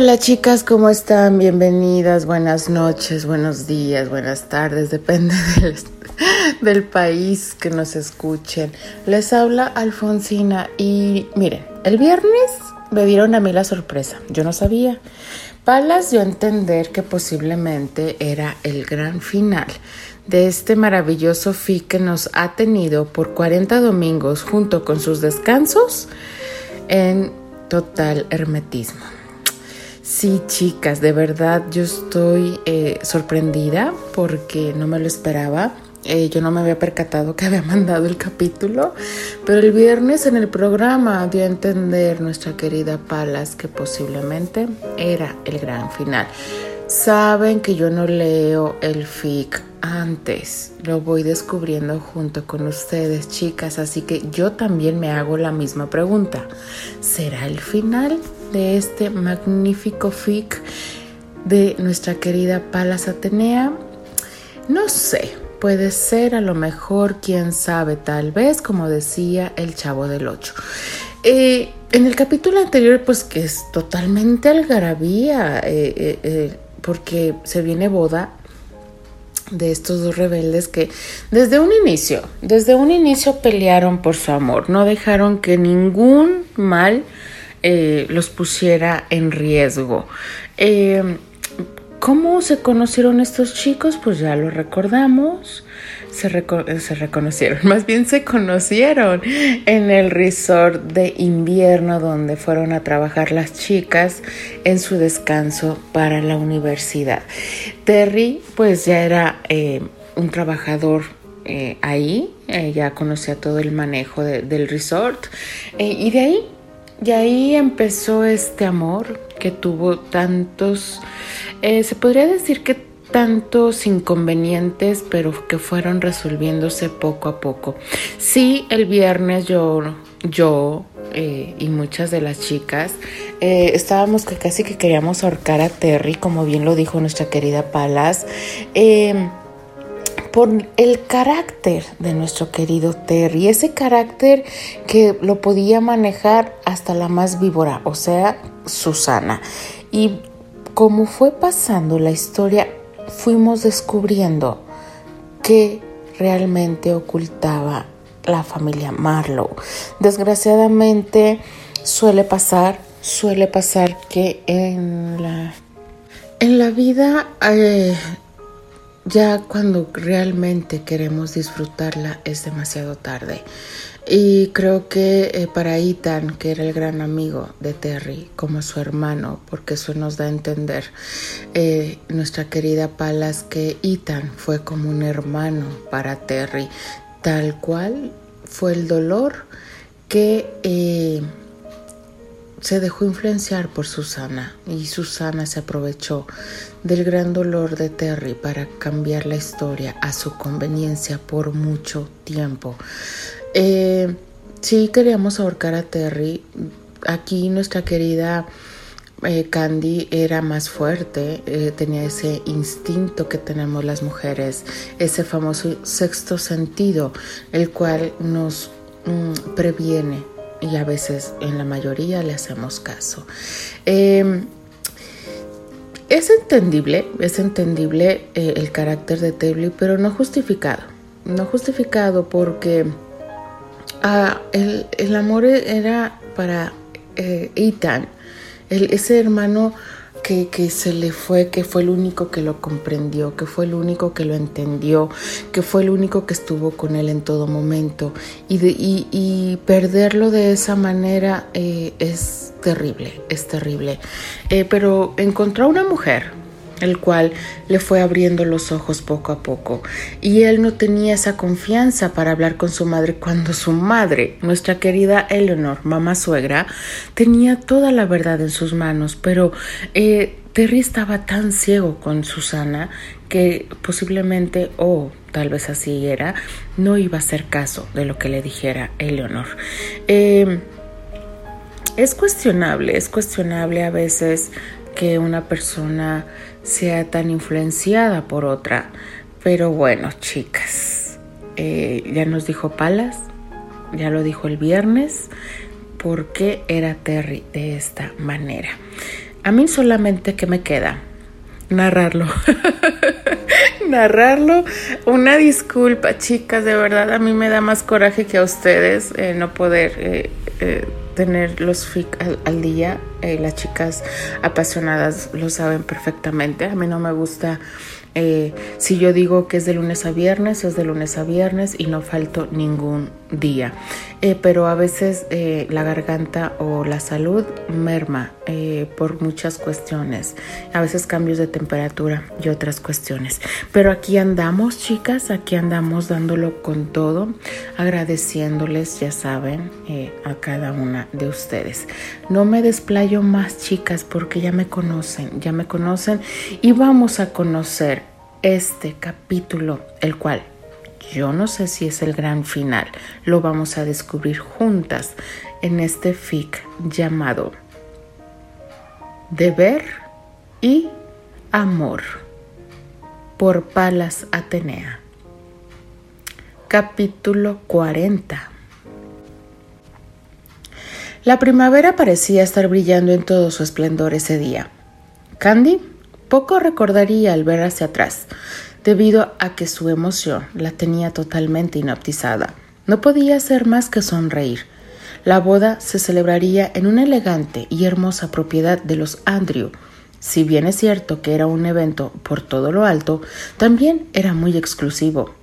Hola chicas, ¿cómo están? Bienvenidas, buenas noches, buenos días, buenas tardes, depende del, del, país que nos escuchen. Les habla Alfonsina y miren, el viernes me dieron a mí la sorpresa, yo no sabía. Palas dio a entender que posiblemente era el gran final de este maravilloso FI que nos ha tenido por 40 domingos junto con sus descansos en total hermetismo. Sí, chicas, de verdad yo estoy eh, sorprendida porque no me lo esperaba. Eh, yo no me había percatado que había mandado el capítulo, pero el viernes en el programa dio a entender nuestra querida Palas que posiblemente era el gran final. Saben que yo no leo el fic antes, lo voy descubriendo junto con ustedes, chicas, así que yo también me hago la misma pregunta. ¿Será el final de este magnífico fic de nuestra querida Palas Atenea? No sé, puede ser a lo mejor, quién sabe, tal vez, como decía el chavo del 8. Eh, en el capítulo anterior, pues que es totalmente algarabía. Eh, eh, porque se viene boda de estos dos rebeldes que desde un inicio, desde un inicio pelearon por su amor, no dejaron que ningún mal eh, los pusiera en riesgo. Eh, ¿Cómo se conocieron estos chicos? Pues ya lo recordamos se, reconocieron, más bien se conocieron en el resort de invierno donde fueron a trabajar las chicas en su descanso para la universidad. Terry pues ya era eh, un trabajador ahí, ya conocía todo el manejo del resort y de ahí, de ahí empezó este amor que tuvo tantos, se podría decir que tantos inconvenientes, pero que fueron resolviéndose poco a poco. Sí, el viernes yo, yo eh, y muchas de las chicas eh, estábamos que casi que queríamos ahorcar a Terry, como bien lo dijo nuestra querida Palas. Eh, por el carácter de nuestro querido Terry, ese carácter que lo podía manejar hasta la más víbora, o sea, Susana. Y como fue pasando la historia, fuimos descubriendo que realmente ocultaba la familia Marlowe. Desgraciadamente suele pasar, suele pasar que en la, en la vida eh, ya cuando realmente queremos disfrutarla es demasiado tarde. Y creo que eh, para Ethan, que era el gran amigo de Terry, como su hermano, porque eso nos da a entender eh, nuestra querida Palas que Ethan fue como un hermano para Terry, tal cual fue el dolor que eh, se dejó influenciar por Susana y Susana se aprovechó del gran dolor de Terry para cambiar la historia a su conveniencia por mucho tiempo. Eh, sí queríamos ahorcar a Terry. Aquí nuestra querida eh, Candy era más fuerte, eh, tenía ese instinto que tenemos las mujeres, ese famoso sexto sentido, el cual nos mm, previene y a veces en la mayoría le hacemos caso. Em, es entendible, es entendible el carácter de Terry, pero no justificado. No justificado porque Ah, el, amor era para eh, Ethan, ese hermano que, se le fue, que fue el único que lo comprendió, que fue el único que lo entendió, que fue el único que estuvo con él en todo momento. Y, y, perderlo de esa manera eh, es terrible, es terrible. Eh, pero encontró una mujer el cual le fue abriendo los ojos poco a poco, y él no tenía esa confianza para hablar con su madre cuando su madre, nuestra querida Eleanor, mamá suegra, tenía toda la verdad en sus manos, pero eh, Terry estaba tan ciego con Susana que posiblemente, o tal vez así era, no iba a hacer caso de lo que le dijera Eleanor. Eh, es cuestionable, es cuestionable a veces que una persona sea tan influenciada por otra. Pero bueno, chicas, eh, ya nos dijo Palas, ya lo dijo el viernes, por qué era Terry de esta manera. A mí solamente que me queda narrarlo. narrarlo. Una disculpa, chicas, de verdad a mí me da más coraje que a ustedes eh, no poder eh, eh, tener los FIC al, día. las chicas apasionadas lo saben perfectamente. A mí no me gusta eh, si yo digo que es de lunes a viernes, es de lunes a viernes y no falto ningún día. Eh, pero a veces eh, la garganta o la salud merma por muchas cuestiones. A veces cambios de temperatura y otras cuestiones. Pero aquí andamos, chicas, aquí andamos dándolo con todo, agradeciéndoles, ya saben, a cada una de ustedes. No me desplayo más, chicas, porque ya me conocen, ya me conocen y vamos a conocer este capítulo, el cual yo no sé si es el gran final, lo vamos a descubrir juntas en este fic llamado Deber y Amor por Palas Atenea. Capítulo 40 La primavera parecía estar brillando en todo su esplendor ese día. Candy poco recordaría al ver hacia atrás, debido a que su emoción la tenía totalmente inoptizada. No podía hacer más que sonreír. La boda se celebraría en una elegante y hermosa propiedad de los Andrew. Si bien es cierto que era un evento por todo lo alto, también era muy exclusivo.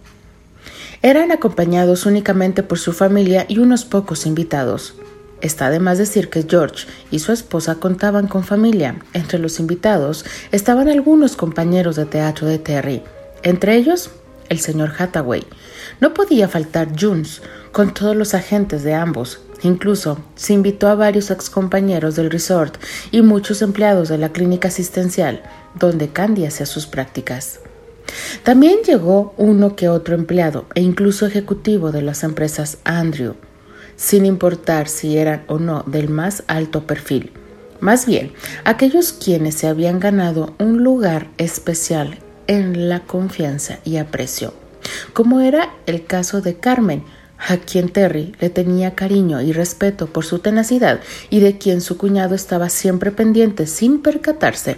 Eran acompañados únicamente por su familia y unos pocos invitados. Está de más decir que George y su esposa contaban con familia. Entre los invitados estaban algunos compañeros de teatro de Terry, entre ellos el señor Hathaway. No podía faltar Jones, con todos los agentes de ambos. Incluso se invitó a varios excompañeros del resort y muchos empleados de la clínica asistencial, donde Candy hacía sus prácticas. También llegó uno que otro empleado e incluso ejecutivo de las empresas Andrew, sin importar si eran o no del más alto perfil. Más bien, aquellos quienes se habían ganado un lugar especial en la confianza y aprecio, como era el caso de Carmen, a quien Terry le tenía cariño y respeto por su tenacidad y de quien su cuñado estaba siempre pendiente sin percatarse.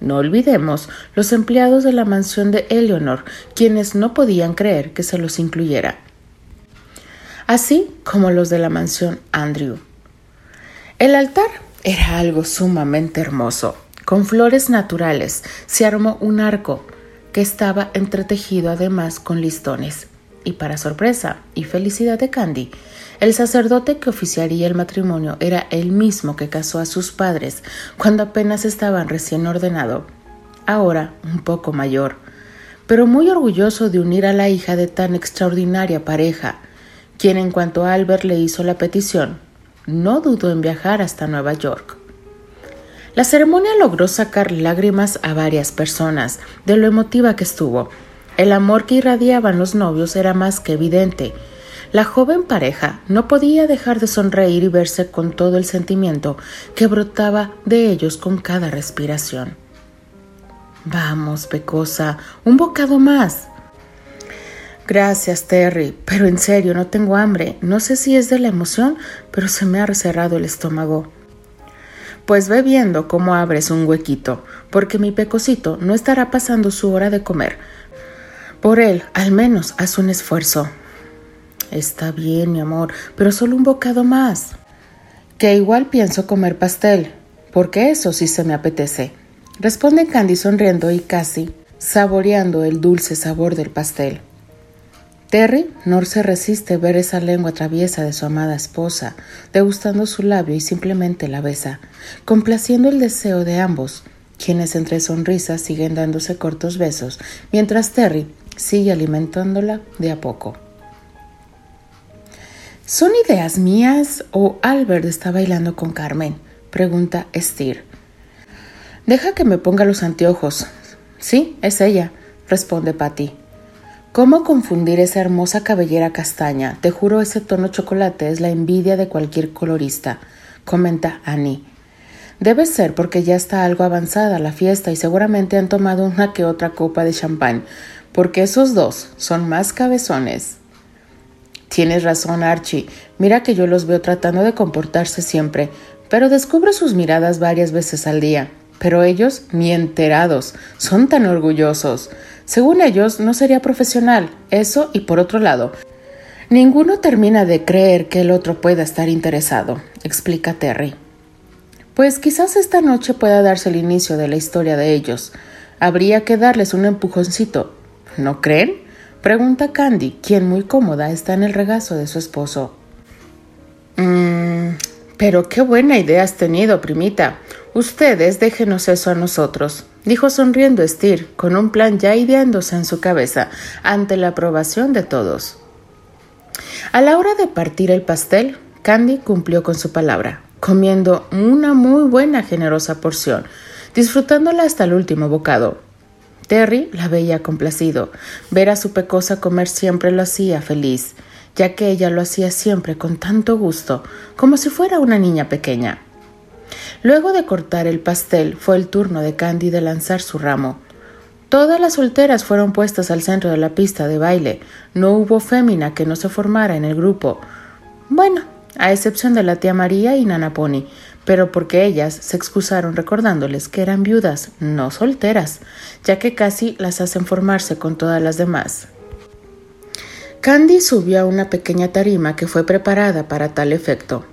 No olvidemos los empleados de la mansión de Eleanor, quienes no podían creer que se los incluyera así como los de la mansión Andrew. El altar era algo sumamente hermoso. Con flores naturales se armó un arco estaba entretejido además con listones. Y para sorpresa y felicidad de Candy, el sacerdote que oficiaría el matrimonio era el mismo que casó a sus padres cuando apenas estaban recién ordenado, ahora un poco mayor, pero muy orgulloso de unir a la hija de tan extraordinaria pareja, quien en cuanto Albert le hizo la petición, no dudó en viajar hasta Nueva York. La ceremonia logró sacar lágrimas a varias personas de lo emotiva que estuvo. El amor que irradiaban los novios era más que evidente. La joven pareja no podía dejar de sonreír y verse con todo el sentimiento que brotaba de ellos con cada respiración. Vamos, Pecosa, un bocado más. Gracias, Terry, pero en serio, no tengo hambre. No sé si es de la emoción, pero se me ha recerrado el estómago. Pues ve viendo cómo abres un huequito, porque mi pecosito no estará pasando su hora de comer. Por él, al menos, haz un esfuerzo. Está bien, mi amor, pero solo un bocado más. Que igual pienso comer pastel, porque eso sí se me apetece. Responde Candy sonriendo y casi saboreando el dulce sabor del pastel. Terry no se resiste ver esa lengua traviesa de su amada esposa, degustando su labio y simplemente la besa, complaciendo el deseo de ambos, quienes entre sonrisas siguen dándose cortos besos, mientras Terry sigue alimentándola de a poco. ¿Son ideas mías o Albert está bailando con Carmen? pregunta Steer. Deja que me ponga los anteojos. Sí, es ella, responde Patty. ¿Cómo confundir esa hermosa cabellera castaña? Te juro, ese tono chocolate es la envidia de cualquier colorista, comenta Annie. Debe ser porque ya está algo avanzada la fiesta y seguramente han tomado una que otra copa de champán, porque esos dos son más cabezones. Tienes razón, Archie. Mira que yo los veo tratando de comportarse siempre, pero descubro sus miradas varias veces al día. pero ellos ni enterados, son tan orgullosos. Según ellos, no sería profesional, eso y por otro lado, ninguno termina de creer que el otro pueda estar interesado, explica Terry. Pues quizás esta noche pueda darse el inicio de la historia de ellos. Habría que darles un empujoncito. ¿No creen? Pregunta Candy, quien muy cómoda está en el regazo de su esposo. Mmm, pero qué buena idea has tenido, primita. Ustedes déjenos eso a nosotros, dijo sonriendo Steer, con un plan ya ideándose en su cabeza, ante la aprobación de todos. A la hora de partir el pastel, Candy cumplió con su palabra, comiendo una muy buena generosa porción, disfrutándola hasta el último bocado. Terry la veía complacido. Ver a su pecosa comer siempre lo hacía feliz, ya que ella lo hacía siempre con tanto gusto, como si fuera una niña pequeña. Luego de cortar el pastel, fue el turno de Candy de lanzar su ramo. Todas las solteras fueron puestas al centro de la pista de baile. No hubo fémina que no se formara en el grupo. Bueno, a excepción de la tía María y Nana Pony, pero porque ellas se excusaron recordándoles que eran viudas, no solteras, ya que casi las hacen formarse con todas las demás. Candy subió a una pequeña tarima que fue preparada para tal efecto.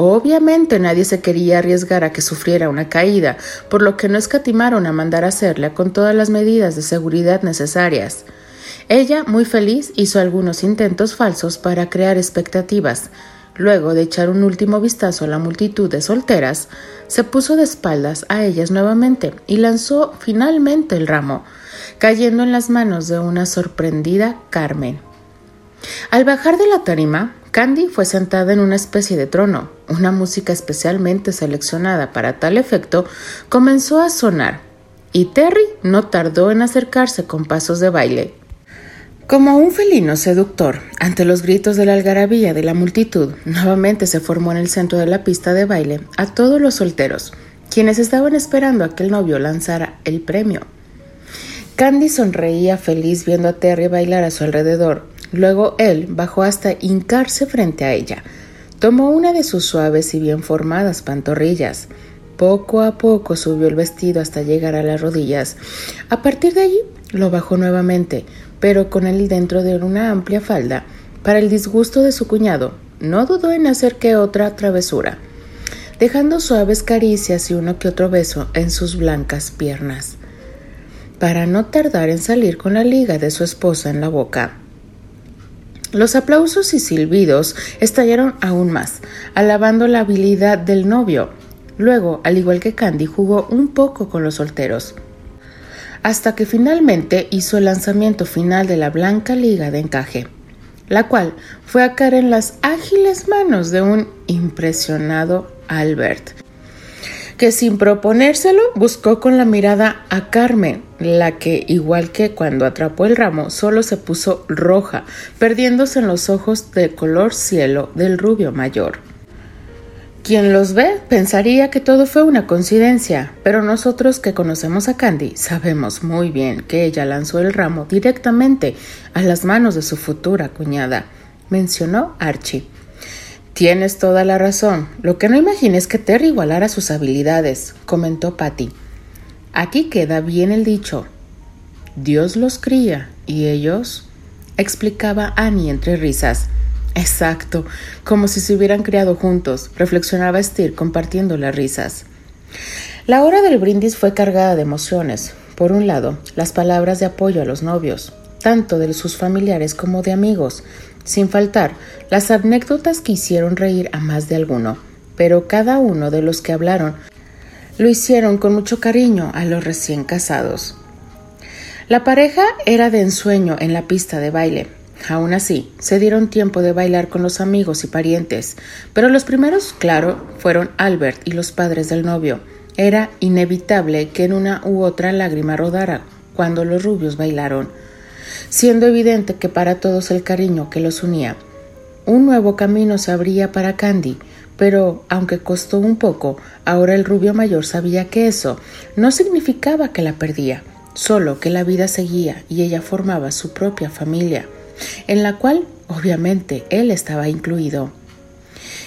Obviamente nadie se quería arriesgar a que sufriera una caída, por lo que no escatimaron a mandar a hacerla con todas las medidas de seguridad necesarias. Ella, muy feliz, hizo algunos intentos falsos para crear expectativas, Luego de echar un último vistazo a la multitud de solteras, se puso de espaldas a ellas nuevamente y lanzó finalmente el ramo, cayendo en las manos de una sorprendida Carmen. Al bajar de la tarima, Candy fue sentada en una especie de trono. Una música especialmente seleccionada para tal efecto comenzó a sonar, y Terry no tardó en acercarse con pasos de baile. Como un felino seductor, ante los gritos de la algarabía de la multitud, nuevamente se formó en el centro de la pista de baile a todos los solteros, quienes estaban esperando a que el novio lanzara el premio. Candy sonreía feliz viendo a Terry bailar a su alrededor. Luego él bajó hasta hincarse frente a ella. Tomó una de sus suaves y bien formadas pantorrillas. Poco a poco subió el vestido hasta llegar a las rodillas. A partir de allí lo bajó nuevamente, pero con él dentro de una amplia falda, para el disgusto de su cuñado, no dudó en hacer que otra travesura, dejando suaves caricias y uno que otro beso en sus blancas piernas, para no tardar en salir con la liga de su esposa en la boca. Los aplausos y silbidos estallaron aún más, alabando la habilidad del novio. Luego, al igual que Candy, jugó un poco con los solteros hasta que finalmente hizo el lanzamiento final de la blanca liga de encaje, la cual fue a caer en las ágiles manos de un impresionado Albert, que sin proponérselo buscó con la mirada a Carmen, la que, igual que cuando atrapó el ramo, solo se puso roja, perdiéndose en los ojos de color cielo del rubio mayor. Quien los ve pensaría que todo fue una coincidencia, pero nosotros que conocemos a Candy sabemos muy bien que ella lanzó el ramo directamente a las manos de su futura cuñada, mencionó Archie. Tienes toda la razón. Lo que no imagines es que Terry igualara sus habilidades, comentó Patty. Aquí queda bien el dicho. Dios los cría y ellos, explicaba Annie entre risas. Exacto, como si se hubieran criado juntos, reflexionaba Steer compartiendo las risas. La hora del brindis fue cargada de emociones. Por un lado, las palabras de apoyo a los novios, tanto de sus familiares como de amigos, sin faltar las anécdotas que hicieron reír a más de alguno, pero cada uno de los que hablaron lo hicieron con mucho cariño a los recién casados. La pareja era de ensueño en la pista de baile, Aún así, se dieron tiempo de bailar con los amigos y parientes, pero los primeros, claro, fueron Albert y los padres del novio. Era inevitable que en una u otra lágrima rodara cuando los rubios bailaron, siendo evidente que para todos el cariño que los unía. Un nuevo camino se abría para Candy, pero aunque costó un poco, ahora el rubio mayor sabía que eso no significaba que la perdía, solo que la vida seguía y ella formaba su propia familia en la cual obviamente él estaba incluido.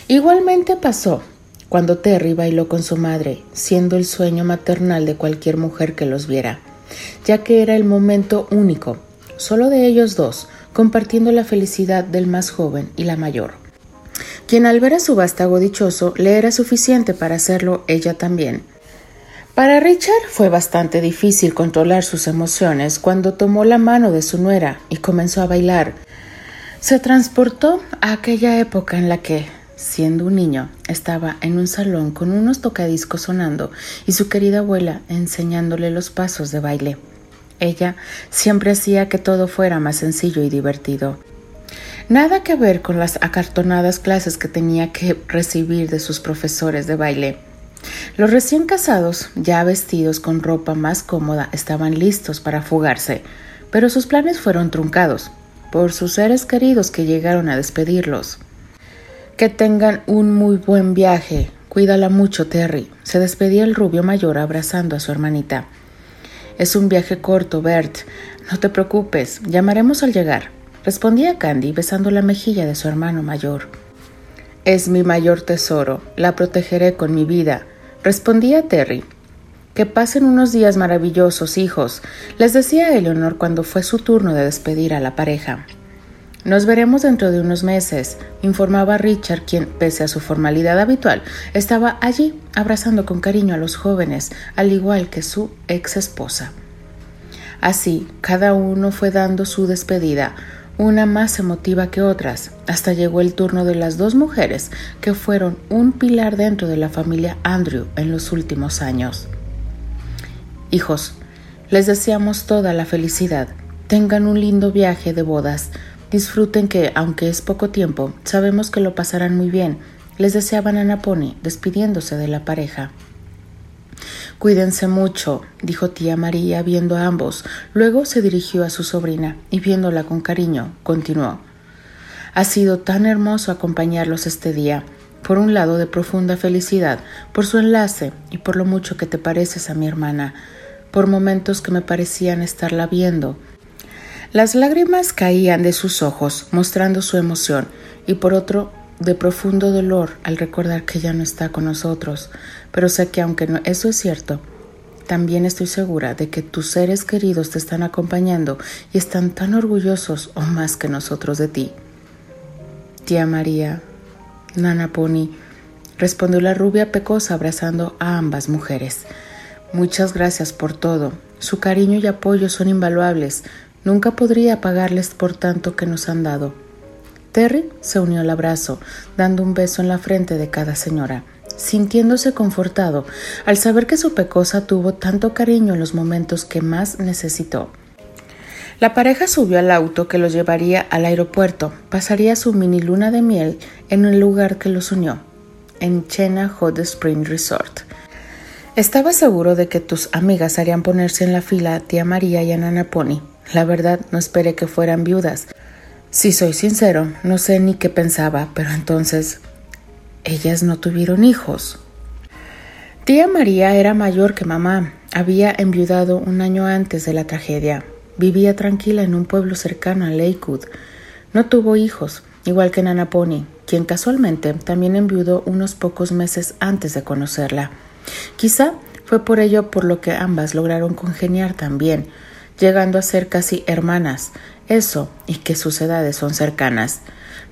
Igualmente pasó cuando Terry bailó con su madre, siendo el sueño maternal de cualquier mujer que los viera, ya que era el momento único, solo de ellos dos, compartiendo la felicidad del más joven y la mayor, quien al ver a su vástago dichoso le era suficiente para hacerlo ella también. Para Richard fue bastante difícil controlar sus emociones cuando tomó la mano de su nuera y comenzó a bailar. Se transportó a aquella época en la que, siendo un niño, estaba en un salón con unos tocadiscos sonando y su querida abuela enseñándole los pasos de baile. Ella siempre hacía que todo fuera más sencillo y divertido. Nada que ver con las acartonadas clases que tenía que recibir de sus profesores de baile. Los recién casados, ya vestidos con ropa más cómoda, estaban listos para fugarse, pero sus planes fueron truncados por sus seres queridos que llegaron a despedirlos. Que tengan un muy buen viaje. Cuídala mucho, Terry. Se despedía el rubio mayor abrazando a su hermanita. Es un viaje corto, Bert. No te preocupes, llamaremos al llegar, respondía Candy besando la mejilla de su hermano mayor. Es mi mayor tesoro, la protegeré con mi vida, respondía Terry. Que pasen unos días maravillosos, hijos, les decía Eleonor cuando fue su turno de despedir a la pareja. Nos veremos dentro de unos meses, informaba Richard, quien, pese a su formalidad habitual, estaba allí abrazando con cariño a los jóvenes, al igual que su ex esposa. Así, cada uno fue dando su despedida, una más emotiva que otras, hasta llegó el turno de las dos mujeres que fueron un pilar dentro de la familia Andrew en los últimos años. Hijos, les deseamos toda la felicidad. Tengan un lindo viaje de bodas Disfruten que, aunque es poco tiempo, sabemos que lo pasarán muy bien. Les deseaban a Naponi, despidiéndose de la pareja. Cuídense mucho, dijo tía María viendo a ambos. Luego se dirigió a su sobrina y viéndola con cariño, continuó. Ha sido tan hermoso acompañarlos este día, por un lado de profunda felicidad, por su enlace y por lo mucho que te pareces a mi hermana, por momentos que me parecían estarla viendo, las lágrimas caían de sus ojos, mostrando su emoción, y por otro, de profundo dolor al recordar que ya no está con nosotros. Pero sé que aunque no, eso es cierto, también estoy segura de que tus seres queridos te están acompañando y están tan orgullosos o más que nosotros de ti. Tía María, Nana Pony, respondió la rubia pecosa abrazando a ambas mujeres. Muchas gracias por todo. Su cariño y apoyo son invaluables. Nunca podría pagarles por tanto que nos han dado. Terry se unió al abrazo, dando un beso en la frente de cada señora, sintiéndose confortado al saber que su pecosa tuvo tanto cariño en los momentos que más necesitó. La pareja subió al auto que los llevaría al aeropuerto, pasaría su mini luna de miel en el lugar que los unió, en Chena Hot Spring Resort. Estaba seguro de que tus amigas harían ponerse en la fila a tía María y a Nana Pony, la verdad, no esperé que fueran viudas. Si soy sincero, no sé ni qué pensaba, pero entonces ellas no tuvieron hijos. Tía María era mayor que mamá. Había enviudado un año antes de la tragedia. Vivía tranquila en un pueblo cercano a Lakewood. No tuvo hijos, igual que Nana Pony, quien casualmente también enviudó unos pocos meses antes de conocerla. Quizá fue por ello por lo que ambas lograron congeniar también llegando a ser casi hermanas. Eso, y que sus edades son cercanas.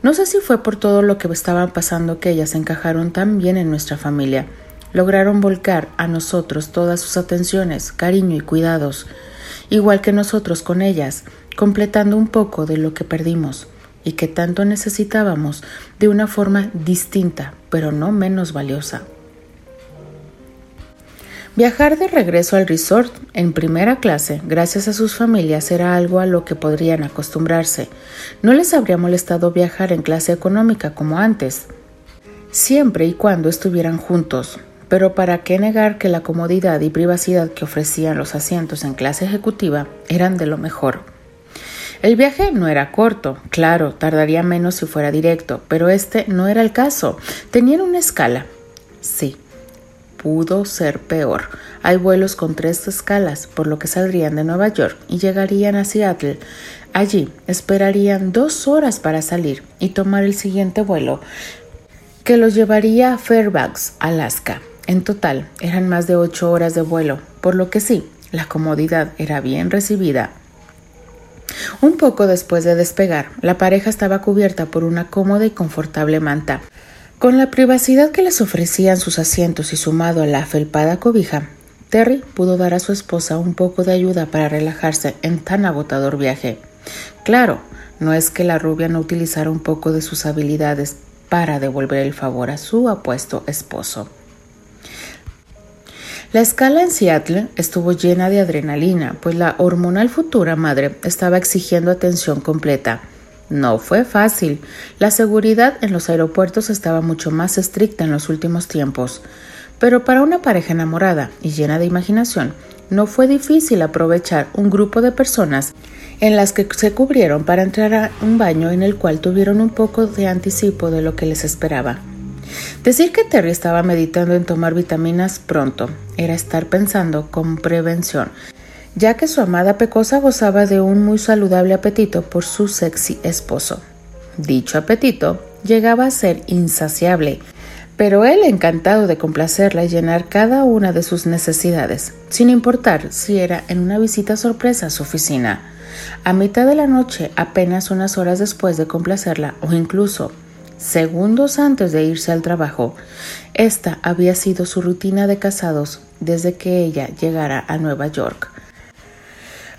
No sé si fue por todo lo que estaban pasando que ellas encajaron tan bien en nuestra familia. Lograron volcar a nosotros todas sus atenciones, cariño y cuidados, igual que nosotros con ellas, completando un poco de lo que perdimos y que tanto necesitábamos de una forma distinta, pero no menos valiosa. Viajar de regreso al resort en primera clase, gracias a sus familias, era algo a lo que podrían acostumbrarse. No les habría molestado viajar en clase económica como antes, siempre y cuando estuvieran juntos. Pero para qué negar que la comodidad y privacidad que ofrecían los asientos en clase ejecutiva eran de lo mejor. El viaje no era corto, claro, tardaría menos si fuera directo, pero este no era el caso. Tenían una escala. Sí, pudo ser peor. Hay vuelos con tres escalas, por lo que saldrían de Nueva York y llegarían a Seattle. Allí esperarían dos horas para salir y tomar el siguiente vuelo, que los llevaría a Fairbanks, Alaska. En total, eran más de ocho horas de vuelo, por lo que sí, la comodidad era bien recibida. Un poco después de despegar, la pareja estaba cubierta por una cómoda y confortable manta. Con la privacidad que les ofrecían sus asientos y sumado a la felpada cobija, Terry pudo dar a su esposa un poco de ayuda para relajarse en tan agotador viaje. Claro, no es que la rubia no utilizara un poco de sus habilidades para devolver el favor a su apuesto esposo. La escala en Seattle estuvo llena de adrenalina, pues la hormonal futura madre estaba exigiendo atención completa. No fue fácil. La seguridad en los aeropuertos estaba mucho más estricta en los últimos tiempos. Pero para una pareja enamorada y llena de imaginación, no fue difícil aprovechar un grupo de personas en las que se cubrieron para entrar a un baño en el cual tuvieron un poco de anticipo de lo que les esperaba. Decir que Terry estaba meditando en tomar vitaminas pronto era estar pensando con prevención, ya que su amada pecosa gozaba de un muy saludable apetito por su sexy esposo. Dicho apetito llegaba a ser insaciable, pero él encantado de complacerla y llenar cada una de sus necesidades, sin importar si era en una visita sorpresa a su oficina, a mitad de la noche, apenas unas horas después de complacerla o incluso segundos antes de irse al trabajo. Esta había sido su rutina de casados desde que ella llegara a Nueva York.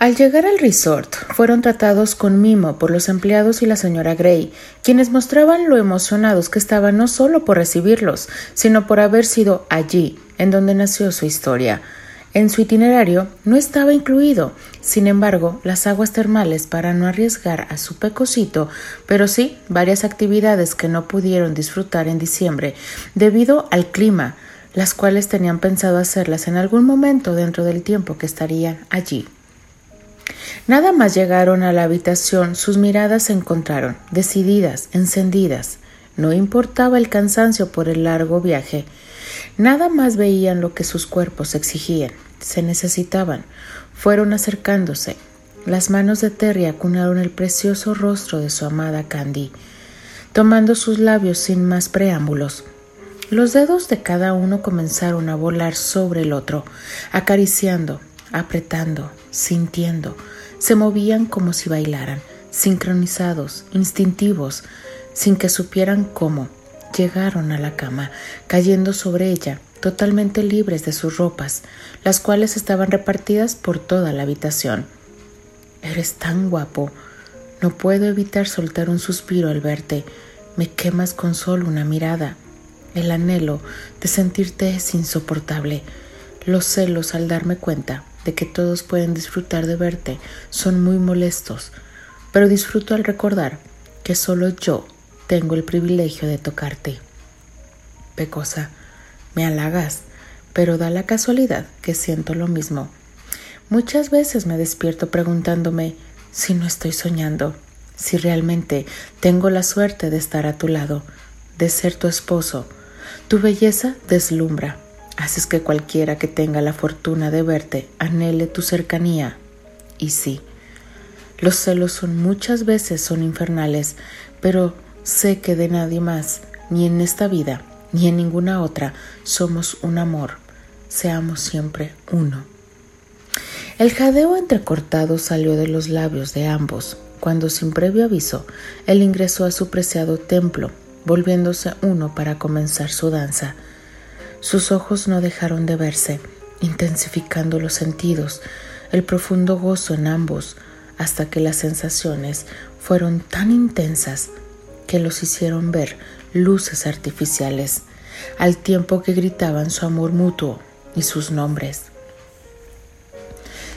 Al llegar al resort, fueron tratados con mimo por los empleados y la señora Gray, quienes mostraban lo emocionados que estaban no solo por recibirlos, sino por haber sido allí, en donde nació su historia. En su itinerario no estaba incluido, sin embargo, las aguas termales para no arriesgar a su pecosito, pero sí varias actividades que no pudieron disfrutar en diciembre debido al clima, las cuales tenían pensado hacerlas en algún momento dentro del tiempo que estarían allí. Nada más llegaron a la habitación, sus miradas se encontraron, decididas, encendidas. No importaba el cansancio por el largo viaje, Nada más veían lo que sus cuerpos exigían, se necesitaban. Fueron acercándose. Las manos de Terry acunaron el precioso rostro de su amada Candy, tomando sus labios sin más preámbulos. Los dedos de cada uno comenzaron a volar sobre el otro, acariciando, apretando, sintiendo. Se movían como si bailaran, sincronizados, instintivos, sin que supieran cómo llegaron a la cama, cayendo sobre ella, totalmente libres de sus ropas, las cuales estaban repartidas por toda la habitación. Eres tan guapo. No puedo evitar soltar un suspiro al verte. Me quemas con solo una mirada. El anhelo de sentirte es insoportable. Los celos al darme cuenta de que todos pueden disfrutar de verte son muy molestos, pero disfruto al recordar que solo yo tengo el privilegio de tocarte. Pecosa, me halagas, pero da la casualidad que siento lo mismo. Muchas veces me despierto preguntándome si no estoy soñando, si realmente tengo la suerte de estar a tu lado, de ser tu esposo. Tu belleza deslumbra, haces que cualquiera que tenga la fortuna de verte anhele tu cercanía. Y sí, los celos son muchas veces son infernales, pero Sé que de nadie más, ni en esta vida, ni en ninguna otra, somos un amor. Seamos siempre uno. El jadeo entrecortado salió de los labios de ambos, cuando sin previo aviso, él ingresó a su preciado templo, volviéndose uno para comenzar su danza. Sus ojos no dejaron de verse, intensificando los sentidos, el profundo gozo en ambos, hasta que las sensaciones fueron tan intensas que los hicieron ver luces artificiales, al tiempo que gritaban su amor mutuo y sus nombres.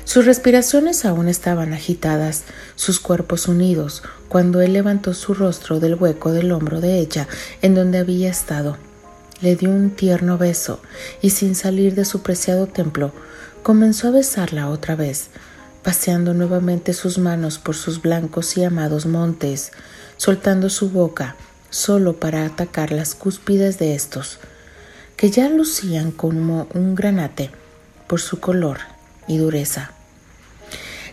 Sus respiraciones aún estaban agitadas, sus cuerpos unidos, cuando él levantó su rostro del hueco del hombro de ella en donde había estado. Le dio un tierno beso y sin salir de su preciado templo, comenzó a besarla otra vez, paseando nuevamente sus manos por sus blancos y amados montes, soltando su boca solo para atacar las cúspides de estos, que ya lucían como un granate por su color y dureza.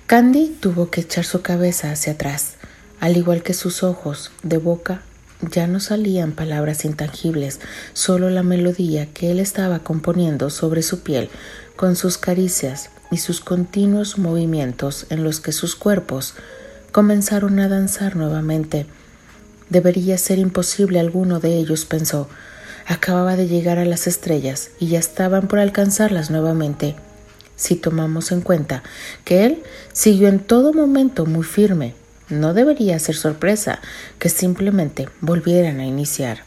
Candy tuvo que echar su cabeza hacia atrás, al igual que sus ojos, de boca ya no salían palabras intangibles, solo la melodía que él estaba componiendo sobre su piel con sus caricias y sus continuos movimientos en los que sus cuerpos comenzaron a danzar nuevamente. Debería ser imposible alguno de ellos, pensó. Acababa de llegar a las estrellas y ya estaban por alcanzarlas nuevamente. Si tomamos en cuenta que él siguió en todo momento muy firme, no debería ser sorpresa que simplemente volvieran a iniciar.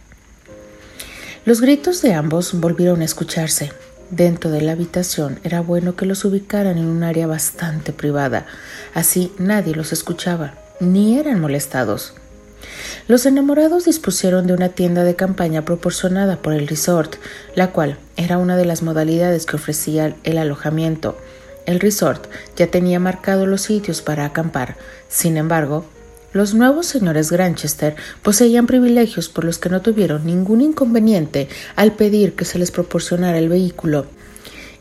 Los gritos de ambos volvieron a escucharse. Dentro de la habitación era bueno que los ubicaran en un área bastante privada, así nadie los escuchaba, ni eran molestados. Los enamorados dispusieron de una tienda de campaña proporcionada por el resort, la cual era una de las modalidades que ofrecía el alojamiento. El resort ya tenía marcado los sitios para acampar. Sin embargo, los nuevos señores Granchester poseían privilegios por los que no tuvieron ningún inconveniente al pedir que se les proporcionara el vehículo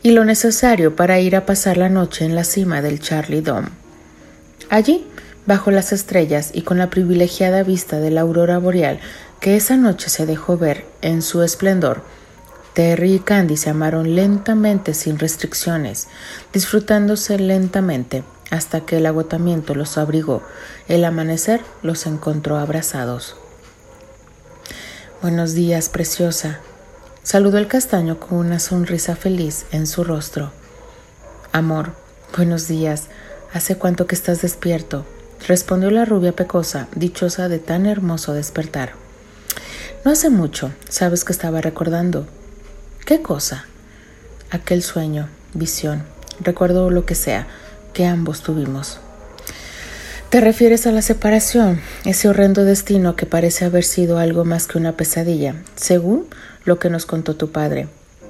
y lo necesario para ir a pasar la noche en la cima del Charlie Dome. Allí, bajo las estrellas y con la privilegiada vista de la aurora boreal que esa noche se dejó ver en su esplendor, Terry y Candy se amaron lentamente sin restricciones, disfrutándose lentamente hasta que el agotamiento los abrigó. El amanecer los encontró abrazados. Buenos días, preciosa. Saludó el castaño con una sonrisa feliz en su rostro. Amor, buenos días. ¿Hace cuánto que estás despierto? respondió la rubia pecosa, dichosa de tan hermoso despertar. No hace mucho, sabes que estaba recordando, ¿Qué cosa? Aquel sueño, visión, recuerdo lo que sea que ambos tuvimos. Te refieres a la separación, ese horrendo destino que parece haber sido algo más que una pesadilla, según lo que nos contó tu padre,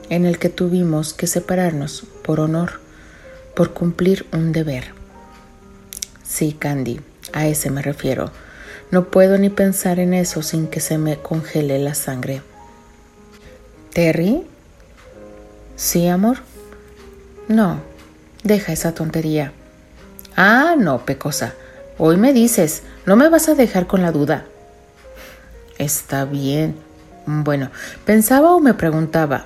en el que tuvimos que separarnos por honor, por cumplir un deber. Sí, Candy, a ese me refiero. No puedo ni pensar en eso sin que se me congele la sangre. Terry, ¿Sí, amor? No, deja esa tontería. Ah, no, Pecosa. Hoy me dices, no me vas a dejar con la duda. Está bien. Bueno, pensaba o me preguntaba.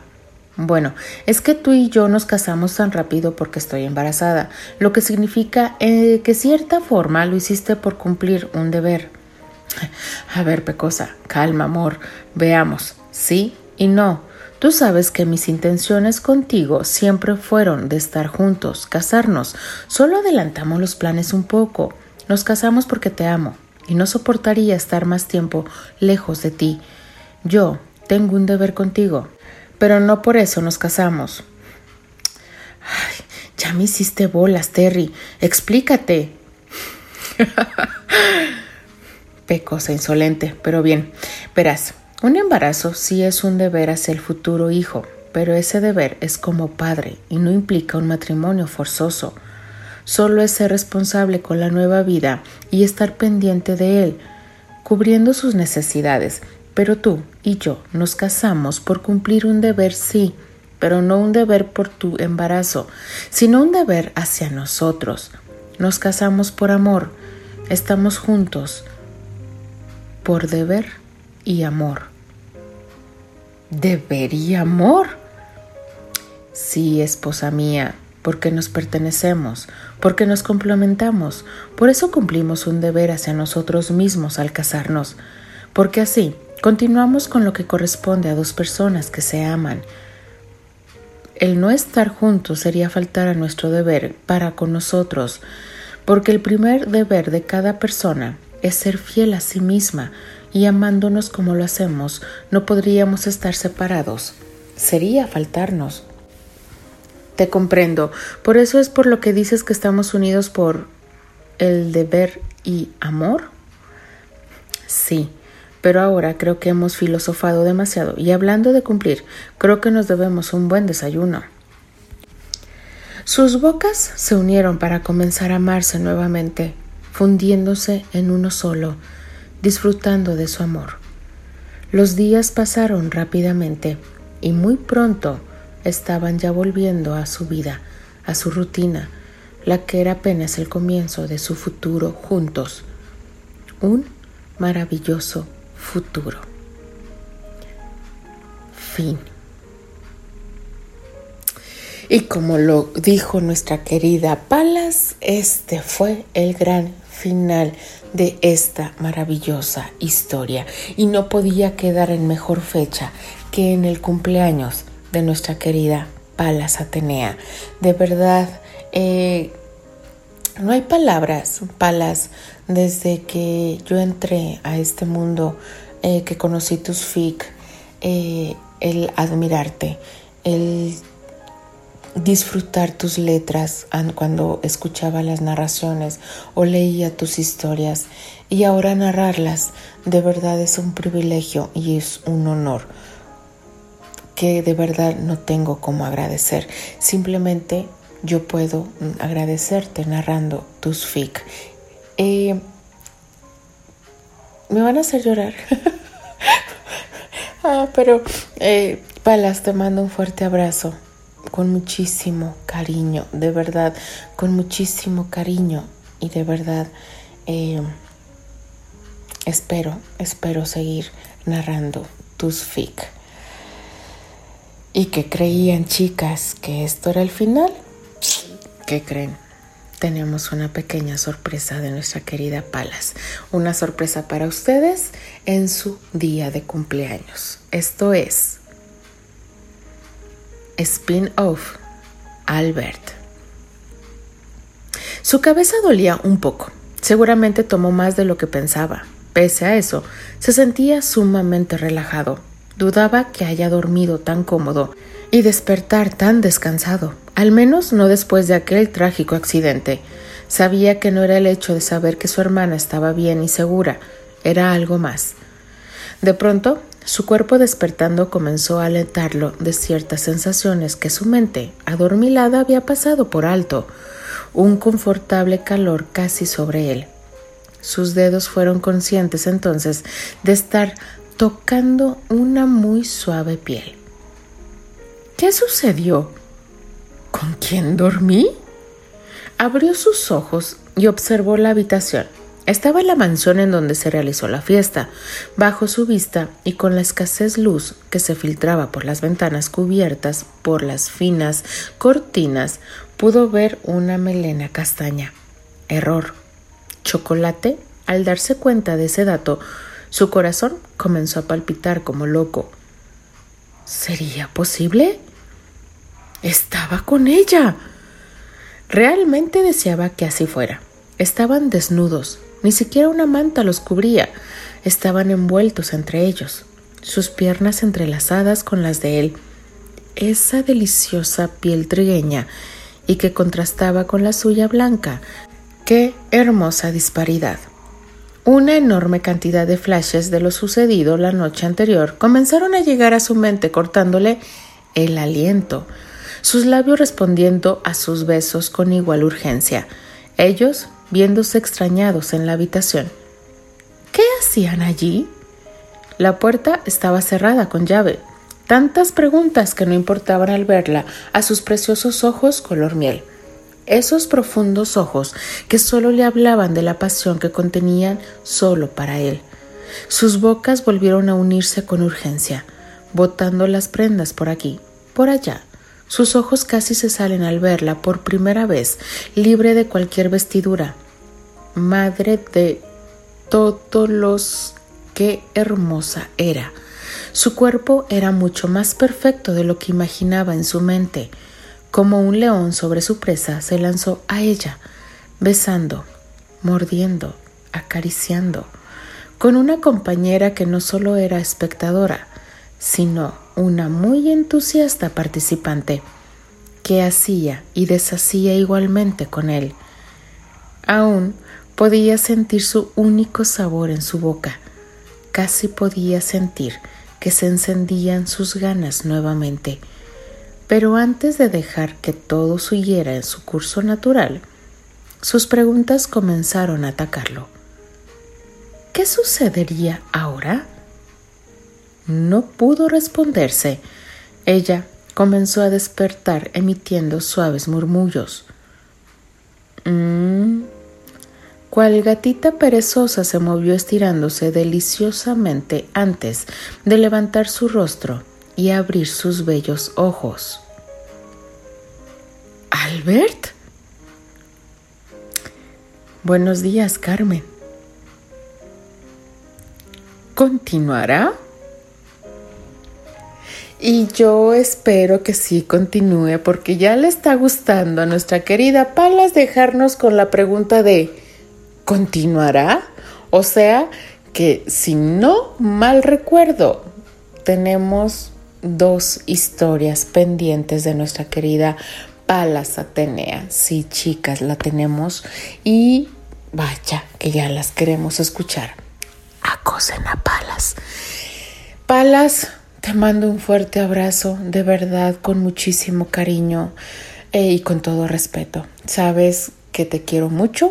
Bueno, es que tú y yo nos casamos tan rápido porque estoy embarazada, lo que significa eh, que cierta forma lo hiciste por cumplir un deber. A ver, Pecosa, calma, amor. Veamos, sí y no. Tú sabes que mis intenciones contigo siempre fueron de estar juntos, casarnos. Solo adelantamos los planes un poco. Nos casamos porque te amo y no soportaría estar más tiempo lejos de ti. Yo tengo un deber contigo, pero no por eso nos casamos. Ya me hiciste bolas, Terry. Explícate. Pecosa insolente, pero bien, verás. Un embarazo sí es un deber hacia el futuro hijo, pero ese deber es como padre y no implica un matrimonio forzoso. Solo es ser responsable con la nueva vida y estar pendiente de él, cubriendo sus necesidades. Pero tú y yo nos casamos por cumplir un deber, sí, pero no un deber por tu embarazo, sino un deber hacia nosotros. Nos casamos por amor, estamos juntos por deber y amor. ¿Debería amor? Sí, esposa mía, porque nos pertenecemos, porque nos complementamos, por eso cumplimos un deber hacia nosotros mismos al casarnos, porque así continuamos con lo que corresponde a dos personas que se aman. El no estar juntos sería faltar a nuestro deber para con nosotros, porque el primer deber de cada persona es ser fiel a sí misma, y amándonos como lo hacemos, no podríamos estar separados. Sería faltarnos. Te comprendo. Por eso es por lo que dices que estamos unidos por el deber y amor. Sí, pero ahora creo que hemos filosofado demasiado y hablando de cumplir, creo que nos debemos un buen desayuno. Sus bocas se unieron para comenzar a amarse nuevamente, fundiéndose en uno solo, disfrutando de su amor. Los días pasaron rápidamente y muy pronto estaban ya volviendo a su vida, a su rutina, la que era apenas el comienzo de su futuro juntos. Un maravilloso futuro. Fin. Y como lo dijo nuestra querida Palas, este fue el gran final de esta maravillosa historia y no podía quedar en mejor fecha que en el cumpleaños de nuestra querida Palas Atenea. De verdad, eh, no hay palabras, Palas, desde que yo entré a este mundo, eh, que conocí tus fic, eh, el admirarte, el disfrutar tus letras cuando escuchaba las narraciones o leía tus historias y ahora narrarlas de verdad es un privilegio y es un honor que de verdad no tengo como agradecer. Simplemente yo puedo agradecerte narrando tus fic. Eh, me van a hacer llorar. ah, pero, eh, Palas, te mando un fuerte abrazo con muchísimo cariño, de verdad, con muchísimo cariño y de verdad eh, espero, espero seguir narrando tus fic. Y que creían chicas que esto era el final, ¿qué creen? Tenemos una pequeña sorpresa de nuestra querida Palas, una sorpresa para ustedes en su día de cumpleaños. Esto es spin-off, Albert. Su cabeza dolía un poco. Seguramente tomó más de lo que pensaba. Pese a eso, se sentía sumamente relajado. Dudaba que haya dormido tan cómodo y despertar tan descansado, al menos no después de aquel trágico accidente. Sabía que no era el hecho de saber que su hermana estaba bien y segura, era algo más. De pronto su cuerpo despertando comenzó a alentarlo de ciertas sensaciones que su mente, adormilada, había pasado por alto, un confortable calor casi sobre él. Sus dedos fueron conscientes entonces de estar tocando una muy suave piel. ¿Qué sucedió? ¿Con quién dormí? Abrió sus ojos y observó la habitación. Estaba en la mansión en donde se realizó la fiesta. Bajo su vista y con la escasez luz que se filtraba por las ventanas cubiertas por las finas cortinas, pudo ver una melena castaña. Error. Chocolate, al darse cuenta de ese dato, su corazón comenzó a palpitar como loco. ¿Sería posible? Estaba con ella. Realmente deseaba que así fuera. Estaban desnudos, ni siquiera una manta los cubría. Estaban envueltos entre ellos, sus piernas entrelazadas con las de él. Esa deliciosa piel trigueña y que contrastaba con la suya blanca. ¡Qué hermosa disparidad! Una enorme cantidad de flashes de lo sucedido la noche anterior comenzaron a llegar a su mente cortándole el aliento, sus labios respondiendo a sus besos con igual urgencia. Ellos viéndose extrañados en la habitación. ¿Qué hacían allí? La puerta estaba cerrada con llave. Tantas preguntas que no importaban al verla a sus preciosos ojos color miel. Esos profundos ojos que solo le hablaban de la pasión que contenían solo para él. Sus bocas volvieron a unirse con urgencia, botando las prendas por aquí, por allá, sus ojos casi se salen al verla por primera vez, libre de cualquier vestidura. Madre de todos los qué hermosa era. Su cuerpo era mucho más perfecto de lo que imaginaba en su mente. Como un león sobre su presa, se lanzó a ella, besando, mordiendo, acariciando, con una compañera que no solo era espectadora, sino una muy entusiasta participante, que hacía y deshacía igualmente con él. Aún podía sentir su único sabor en su boca, casi podía sentir que se encendían sus ganas nuevamente. Pero antes de dejar que todo siguiera en su curso natural, sus preguntas comenzaron a atacarlo. ¿Qué sucedería ahora? No pudo responderse. Ella comenzó a despertar emitiendo suaves murmullos. Mm, cual gatita perezosa se movió estirándose deliciosamente antes de levantar su rostro y abrir sus bellos ojos. ¿Albert? Buenos días, Carmen. ¿Continuará? Y yo espero que sí continúe porque ya le está gustando a nuestra querida Palas dejarnos con la pregunta de ¿continuará? O sea que si no mal recuerdo, tenemos dos historias pendientes de nuestra querida Palas Atenea. Sí, chicas, la tenemos y vaya que ya las queremos escuchar. Acosen a Palas. Palas, te mando un fuerte abrazo, de verdad, con muchísimo cariño eh, y con todo respeto. Sabes que te quiero mucho.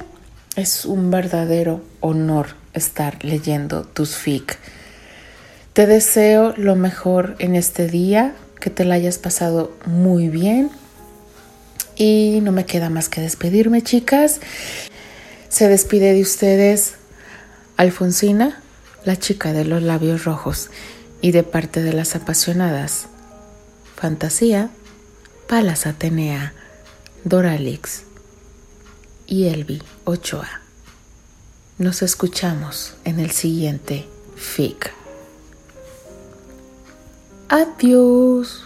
Es un verdadero honor estar leyendo tus fic. Te deseo lo mejor en este día, que te la hayas pasado muy bien. Y no me queda más que despedirme, chicas. Se despide de ustedes Alfonsina, la chica de los labios rojos y de parte de las apasionadas. Fantasía, Palas Atenea, Doralix y Elvi Ochoa. Nos escuchamos en el siguiente FIC. Adiós.